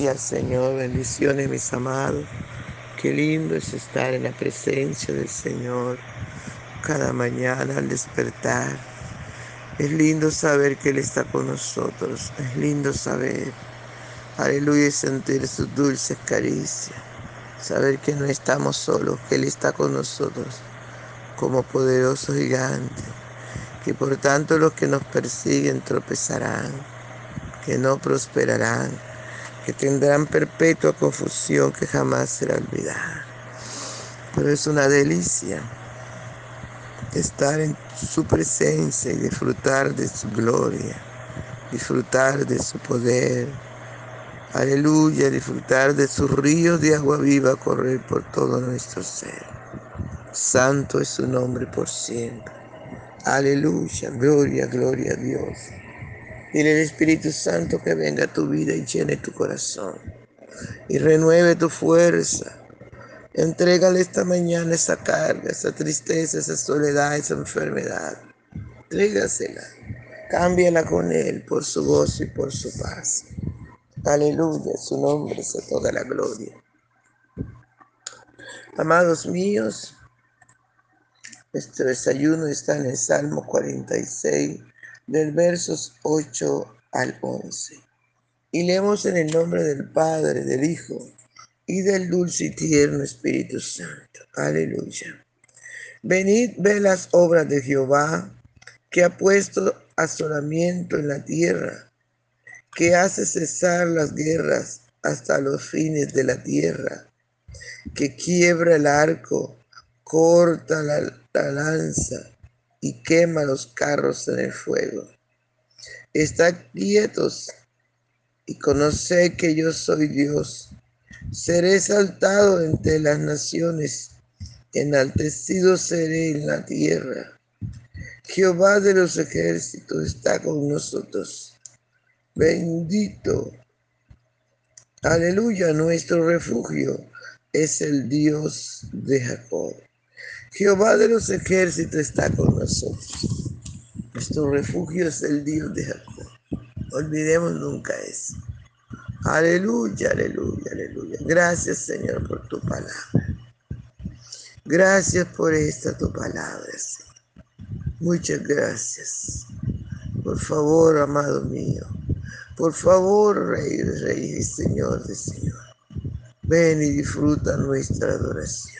Gloria al Señor, bendiciones mis amados. Qué lindo es estar en la presencia del Señor cada mañana al despertar. Es lindo saber que Él está con nosotros. Es lindo saber, aleluya, y sentir sus dulces caricias. Saber que no estamos solos, que Él está con nosotros como poderoso gigante. Que por tanto los que nos persiguen tropezarán, que no prosperarán que tendrán perpetua confusión que jamás será olvidada. Pero es una delicia estar en su presencia y disfrutar de su gloria, disfrutar de su poder. Aleluya, disfrutar de sus ríos de agua viva correr por todo nuestro ser. Santo es su nombre por siempre. Aleluya, gloria, gloria a Dios. Dile al Espíritu Santo que venga a tu vida y llene tu corazón y renueve tu fuerza. Entrégale esta mañana esa carga, esa tristeza, esa soledad, esa enfermedad. Entrégasela. Cámbiala con Él por su gozo y por su paz. Aleluya, su nombre es toda la gloria. Amados míos, este desayuno está en el Salmo 46 del versos 8 al 11. Y leemos en el nombre del Padre, del Hijo y del dulce y tierno Espíritu Santo. Aleluya. Venid, ve las obras de Jehová, que ha puesto asolamiento en la tierra, que hace cesar las guerras hasta los fines de la tierra, que quiebra el arco, corta la, la lanza y quema los carros en el fuego. Estad quietos y conoced que yo soy Dios. Seré exaltado entre las naciones, enaltecido seré en la tierra. Jehová de los ejércitos está con nosotros. Bendito. Aleluya, nuestro refugio es el Dios de Jacob. Jehová de los ejércitos está con nosotros. Nuestro refugio es el Dios de Jacob. Olvidemos nunca eso. Aleluya, aleluya, aleluya. Gracias Señor por tu palabra. Gracias por esta tu palabra, Señor. Muchas gracias. Por favor, amado mío. Por favor, Rey de Reyes, Señor de Señor. Ven y disfruta nuestra adoración.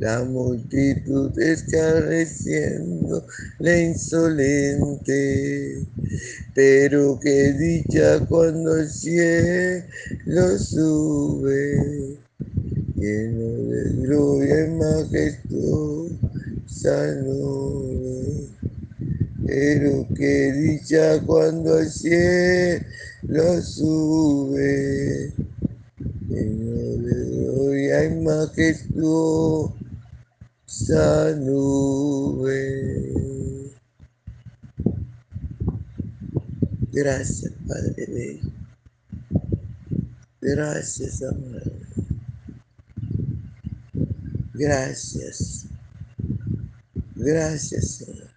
La multitud escarneciendo la insolente. Pero qué dicha cuando el cielo sube lleno de gloria y majestad nube. Pero qué dicha cuando al cielo sube, lleno de gloria y majestuosa nube. Gracias, Padre. Gracias, amado. Gracias. Gracias, Señor.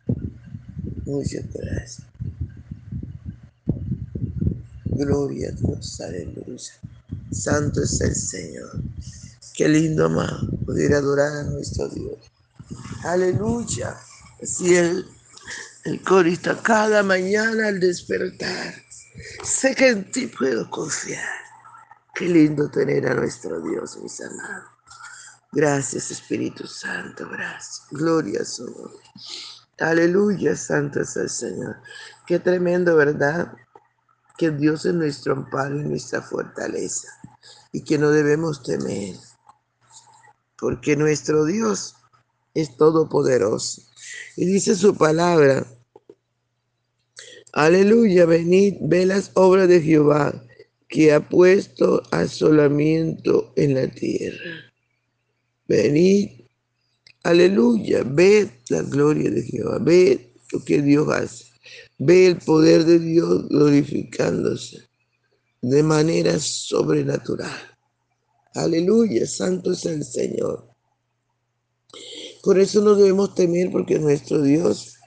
Muchas gracias. Gloria a Dios, aleluya. Santo es el Señor. Qué lindo, amado, poder adorar a nuestro Dios. Aleluya. Así el, el corista cada mañana al despertar. Sé que en ti puedo confiar. Qué lindo tener a nuestro Dios, mis amados. Gracias Espíritu Santo, gracias. Gloria a su nombre. Aleluya, santo es el Señor. Qué tremendo, ¿verdad? Que Dios es nuestro amparo y nuestra fortaleza y que no debemos temer, porque nuestro Dios es todopoderoso. Y dice su palabra, aleluya, venid, ve las obras de Jehová, que ha puesto asolamiento en la tierra. Venid, aleluya, ved la gloria de Jehová, ved lo que Dios hace, ve el poder de Dios glorificándose de manera sobrenatural. Aleluya, santo es el Señor. Por eso no debemos temer porque nuestro Dios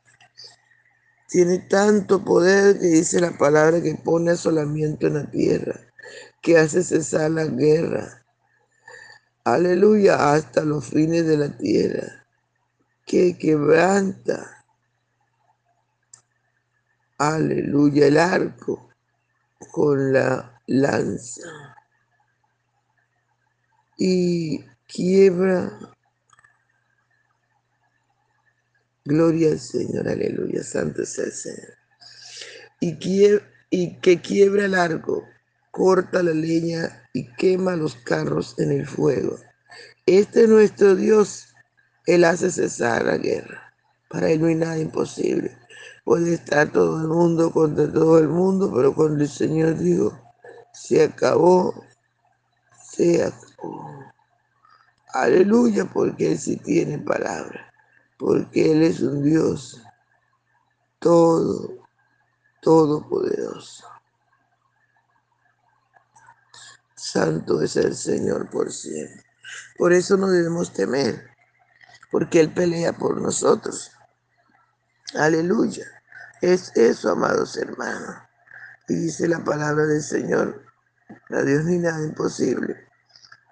tiene tanto poder que dice la palabra que pone asolamiento en la tierra, que hace cesar la guerra, aleluya, hasta los fines de la tierra, que quebranta, aleluya, el arco con la lanza. Y quiebra, gloria al Señor, aleluya, santo es el Señor, y, y que quiebra el arco corta la leña y quema los carros en el fuego. Este es nuestro Dios. Él hace cesar la guerra. Para Él no hay nada imposible. Puede estar todo el mundo contra todo el mundo, pero cuando el Señor dijo, se acabó, se acabó. Aleluya, porque Él sí tiene palabra, porque Él es un Dios todo, todopoderoso. Santo es el Señor por siempre. Por eso no debemos temer, porque Él pelea por nosotros. Aleluya. Es eso, amados hermanos. Y dice la palabra del Señor, a Dios ni nada imposible.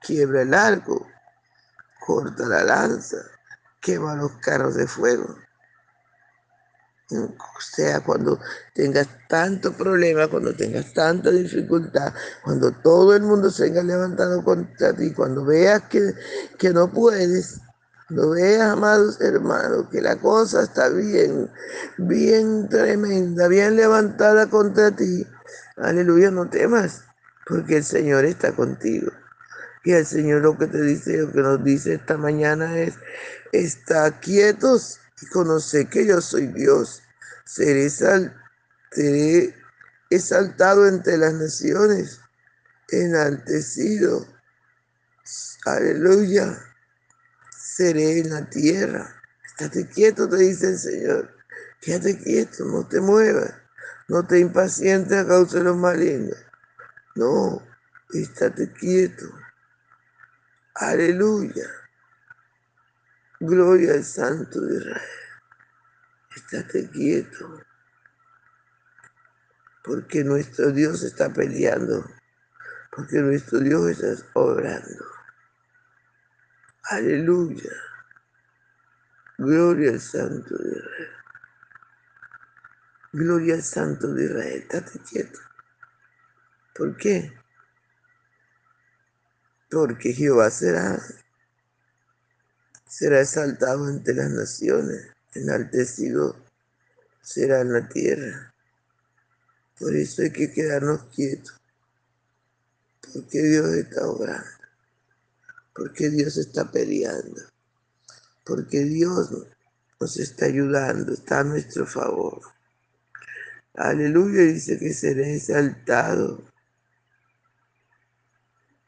Quiebra el arco, corta la lanza, quema los carros de fuego. O sea, cuando tengas tanto problema, cuando tengas tanta dificultad, cuando todo el mundo se haya levantado contra ti, cuando veas que, que no puedes, cuando veas, amados hermanos, que la cosa está bien, bien tremenda, bien levantada contra ti, aleluya, no temas, porque el Señor está contigo. Y el Señor lo que te dice, lo que nos dice esta mañana es, está quietos y conoce que yo soy Dios. Seré, seré exaltado entre las naciones, enaltecido. Aleluya. Seré en la tierra. Estate quieto, te dice el Señor. Quédate quieto, no te muevas. No te impacientes a causa de los malignos. No, estate quieto. Aleluya. Gloria al Santo de Israel. Estate quieto. Porque nuestro Dios está peleando. Porque nuestro Dios está obrando. Aleluya. Gloria al Santo de Israel. Gloria al Santo de Israel. Estate quieto. ¿Por qué? Porque Jehová será, será exaltado entre las naciones, enaltecido será en la tierra. Por eso hay que quedarnos quietos, porque Dios está obrando, porque Dios está peleando, porque Dios nos está ayudando, está a nuestro favor. Aleluya, dice que será exaltado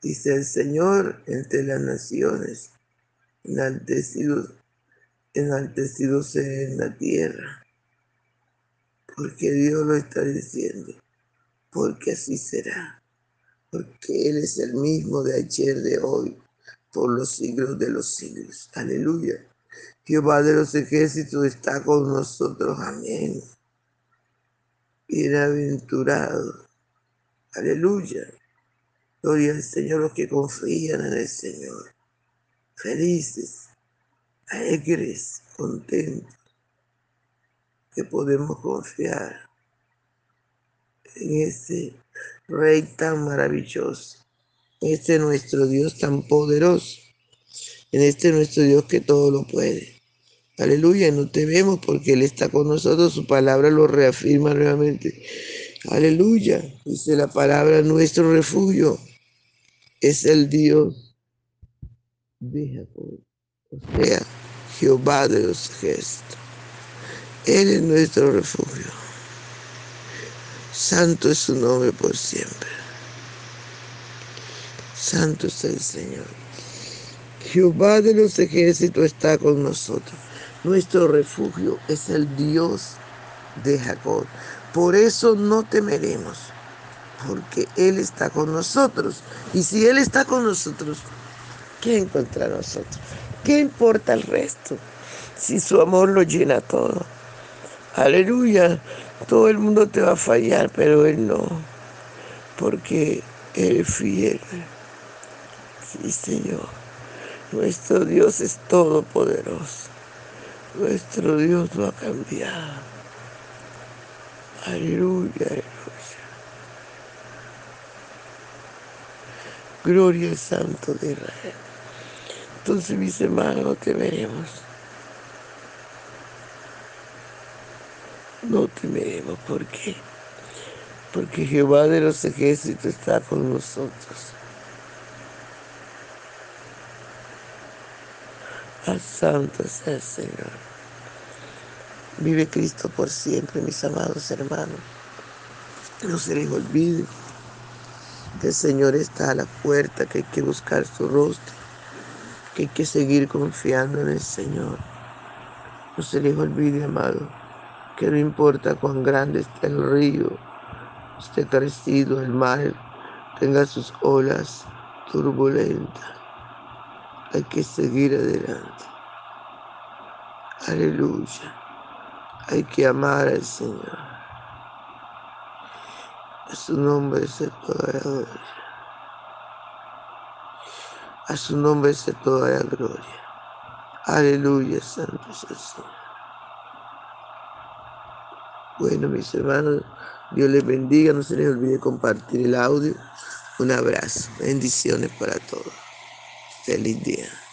dice el Señor entre las naciones, enaltecido, enaltecido sea en la tierra, porque Dios lo está diciendo, porque así será, porque Él es el mismo de ayer, de hoy, por los siglos de los siglos. Aleluya. Jehová de los ejércitos está con nosotros. Amén. Bienaventurado. Aleluya. Gloria al Señor los que confían en el Señor. Felices, alegres, contentos, que podemos confiar en ese Rey tan maravilloso, en este nuestro Dios tan poderoso, en este nuestro Dios que todo lo puede. Aleluya, no tememos porque Él está con nosotros, su palabra lo reafirma nuevamente. Aleluya, dice la palabra, nuestro refugio es el Dios de Jacob, o sea, Jehová de los ejércitos. Él es nuestro refugio. Santo es su nombre por siempre. Santo es el Señor. Jehová de los ejércitos está con nosotros. Nuestro refugio es el Dios de Jacob. Por eso no temeremos porque Él está con nosotros. Y si Él está con nosotros, ¿qué encuentra nosotros? ¿Qué importa el resto? Si su amor lo llena todo. Aleluya. Todo el mundo te va a fallar, pero Él no. Porque Él es fiel. Sí, Señor. Nuestro Dios es todopoderoso. Nuestro Dios no ha cambiado. Aleluya, Gloria al Santo de Israel. Entonces, mis hermanos, no temeremos. No temeremos. ¿Por qué? Porque Jehová de los ejércitos está con nosotros. Al santo sea el Señor. Vive Cristo por siempre, mis amados hermanos. No se les olvide el Señor está a la puerta, que hay que buscar su rostro, que hay que seguir confiando en el Señor. No se les olvide, amado, que no importa cuán grande esté el río, esté crecido el mar, tenga sus olas turbulentas, hay que seguir adelante. Aleluya. Hay que amar al Señor. A su nombre se toda la gloria. A su nombre se toda la gloria. Aleluya, santo es el Señor. Bueno, mis hermanos, Dios les bendiga. No se les olvide compartir el audio. Un abrazo. Bendiciones para todos. Feliz día.